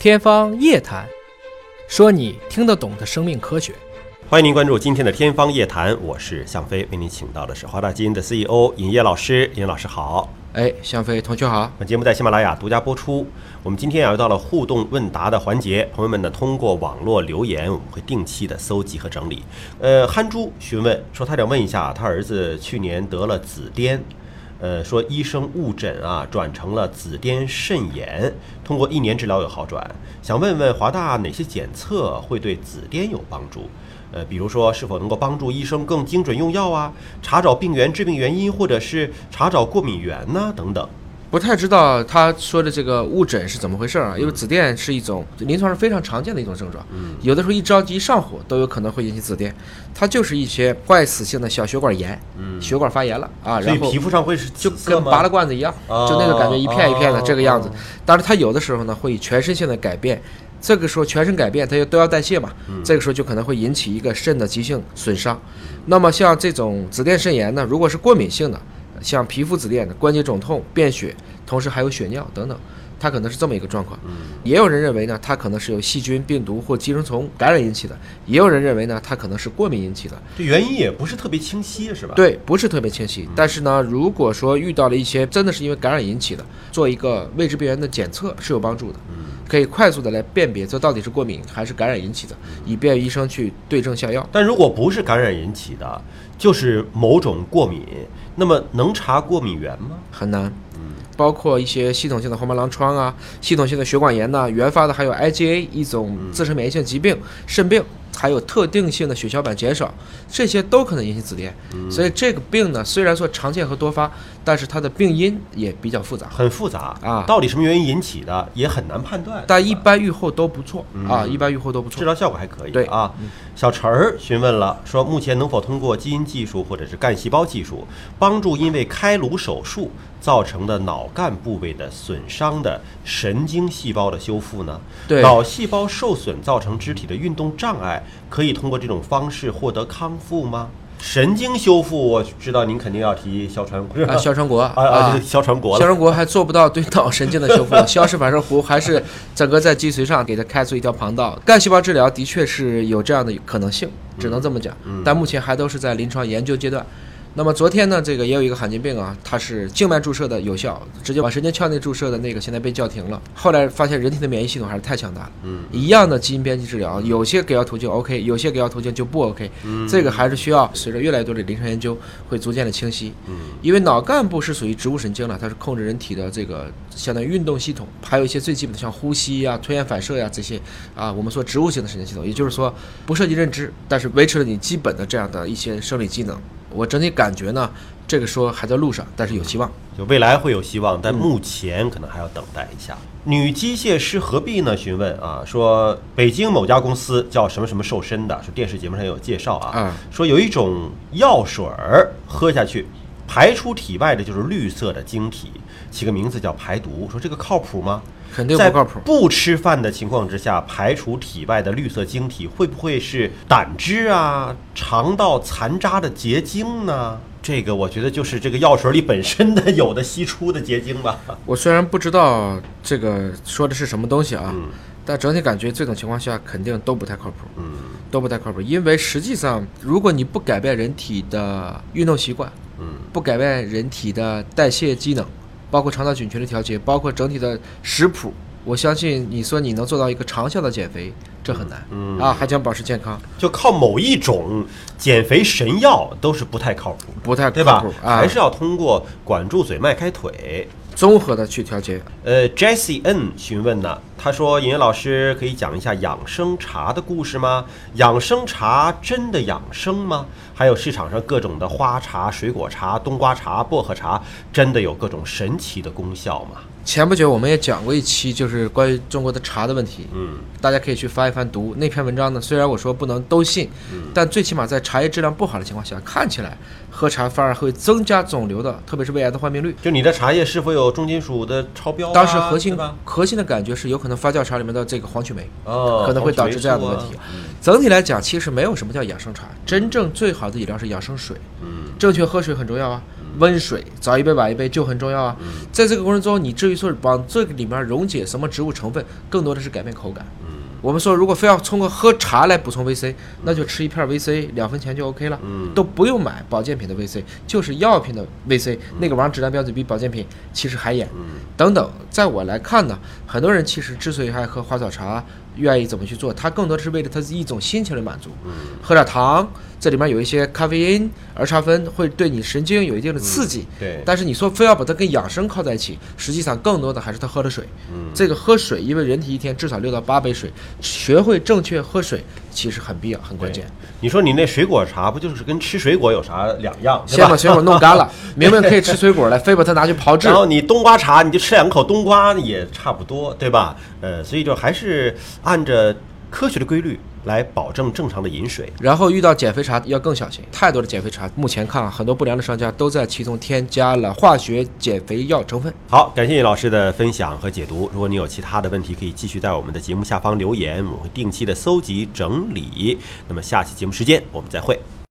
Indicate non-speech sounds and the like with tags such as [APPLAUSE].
天方夜谭，说你听得懂的生命科学。欢迎您关注今天的《天方夜谭》，我是向飞，为您请到的是华大基因的 CEO 尹烨老师。尹老师好，哎，向飞同学好。本节目在喜马拉雅独家播出。我们今天啊又到了互动问答的环节，朋友们呢通过网络留言，我们会定期的搜集和整理。呃，憨猪询问说，他想问一下，他儿子去年得了紫癜。呃，说医生误诊啊，转成了紫癜肾炎，通过一年治疗有好转。想问问华大哪些检测会对紫癜有帮助？呃，比如说是否能够帮助医生更精准用药啊，查找病原、致病原因，或者是查找过敏源呢？等等。不太知道他说的这个误诊是怎么回事啊？因为紫癜是一种临床上非常常见的一种症状，有的时候一着急一上火都有可能会引起紫癜，它就是一些坏死性的小血管炎，血管发炎了啊，然后皮肤上会是就跟拔了罐子一样，就那个感觉一片一片的这个样子。当然它有的时候呢会以全身性的改变，这个时候全身改变它就都要代谢嘛，这个时候就可能会引起一个肾的急性损伤。那么像这种紫癜肾炎呢，如果是过敏性的。像皮肤紫癜的关节肿痛、便血，同时还有血尿等等，它可能是这么一个状况。也有人认为呢，它可能是由细菌、病毒或寄生虫感染引起的；也有人认为呢，它可能是过敏引起的。这原因也不是特别清晰，是吧？对，不是特别清晰。但是呢，如果说遇到了一些真的是因为感染引起的，做一个未知病原的检测是有帮助的，可以快速的来辨别这到底是过敏还是感染引起的，以便医生去对症下药。但如果不是感染引起的，就是某种过敏。那么能查过敏源吗？很难，嗯，包括一些系统性的红斑狼疮啊，系统性的血管炎呐，原发的还有 IgA 一种自身免疫性疾病，肾病。还有特定性的血小板减少，这些都可能引起紫癜。所以这个病呢，虽然说常见和多发，但是它的病因也比较复杂，很复杂啊。到底什么原因引起的，也很难判断。但一般预后都不错啊，一般预后都不错，治疗效果还可以。对啊，小陈儿询问了，说目前能否通过基因技术或者是干细胞技术，帮助因为开颅手术造成的脑干部位的损伤的神经细胞的修复呢？对，脑细胞受损造成肢体的运动障碍。可以通过这种方式获得康复吗？神经修复，我知道您肯定要提肖传国，肖传国啊啊，肖传国，肖传国还做不到对脑神经的 [LAUGHS] 修复，消失反射弧还是整个在脊髓上给他开出一条旁道。干细胞治疗的确是有这样的可能性，只能这么讲，但目前还都是在临床研究阶段。那么昨天呢，这个也有一个罕见病啊，它是静脉注射的有效，直接往神经鞘内注射的那个现在被叫停了。后来发现人体的免疫系统还是太强大了，嗯，一样的基因编辑治疗，有些给药途径 OK，有些给药途径就不 OK，嗯，这个还是需要随着越来越多的临床研究会逐渐的清晰，嗯，因为脑干部是属于植物神经了，它是控制人体的这个相当于运动系统，还有一些最基本的像呼吸呀、吞咽反射呀这些啊，我们说植物性的神经系统，也就是说不涉及认知，但是维持了你基本的这样的一些生理机能。我整体感觉呢，这个说还在路上，但是有希望，就未来会有希望，但目前可能还要等待一下。女机械师何必呢？询问啊，说北京某家公司叫什么什么瘦身的，说电视节目上有介绍啊，说有一种药水儿喝下去，排出体外的就是绿色的晶体，起个名字叫排毒，说这个靠谱吗？肯定不靠谱。不吃饭的情况之下排除体外的绿色晶体，会不会是胆汁啊、肠道残渣的结晶呢？这个我觉得就是这个药水里本身的有的析出的结晶吧。我虽然不知道这个说的是什么东西啊，但整体感觉这种情况下肯定都不太靠谱。嗯，都不太靠谱，因为实际上如果你不改变人体的运动习惯，嗯，不改变人体的代谢机能。包括肠道菌群的调节，包括整体的食谱，我相信你说你能做到一个长效的减肥，这很难，嗯啊，还想保持健康，就靠某一种减肥神药都是不太靠谱，不太靠谱，还是要通过管住嘴、迈开腿。综合的去调节。呃，Jessie N 询问呢，他说：“尹老师可以讲一下养生茶的故事吗？养生茶真的养生吗？还有市场上各种的花茶、水果茶、冬瓜茶、薄荷茶，真的有各种神奇的功效吗？”前不久我们也讲过一期，就是关于中国的茶的问题。嗯，大家可以去翻一翻读那篇文章呢。虽然我说不能都信，但最起码在茶叶质量不好的情况下，看起来喝茶反而会增加肿瘤的，特别是胃癌的患病率。就你的茶叶是否有重金属的超标？当时核心核心的感觉是有可能发酵茶里面的这个黄曲霉，哦，可能会导致这样的问题。整体来讲，其实没有什么叫养生茶，真正最好的饮料是养生水。嗯，正确喝水很重要啊。温水，早一杯晚一杯就很重要啊。在这个过程中，你至于说往这个里面溶解什么植物成分，更多的是改变口感。我们说，如果非要通过喝茶来补充维 C，那就吃一片维 C，两分钱就 OK 了，都不用买保健品的维 C，就是药品的维 C，那个玩意儿质量标准比保健品其实还严。等等，在我来看呢，很多人其实之所以爱喝花草茶，愿意怎么去做，他更多的是为了它一种心情的满足，喝点糖。这里面有一些咖啡因、儿茶酚，会对你神经有一定的刺激。对，但是你说非要把它跟养生靠在一起，实际上更多的还是他喝了水。嗯，这个喝水，因为人体一天至少六到八杯水，学会正确喝水其实很必要、很关键。你说你那水果茶不就是跟吃水果有啥两样？先把水果弄干了，[LAUGHS] 明明可以吃水果了，非把它拿去炮制。然后你冬瓜茶，你就吃两口冬瓜也差不多，对吧？呃，所以就还是按着科学的规律。来保证正常的饮水，然后遇到减肥茶要更小心。太多的减肥茶，目前看啊，很多不良的商家都在其中添加了化学减肥药成分。好，感谢叶老师的分享和解读。如果你有其他的问题，可以继续在我们的节目下方留言，我们会定期的搜集整理。那么下期节目时间我们再会。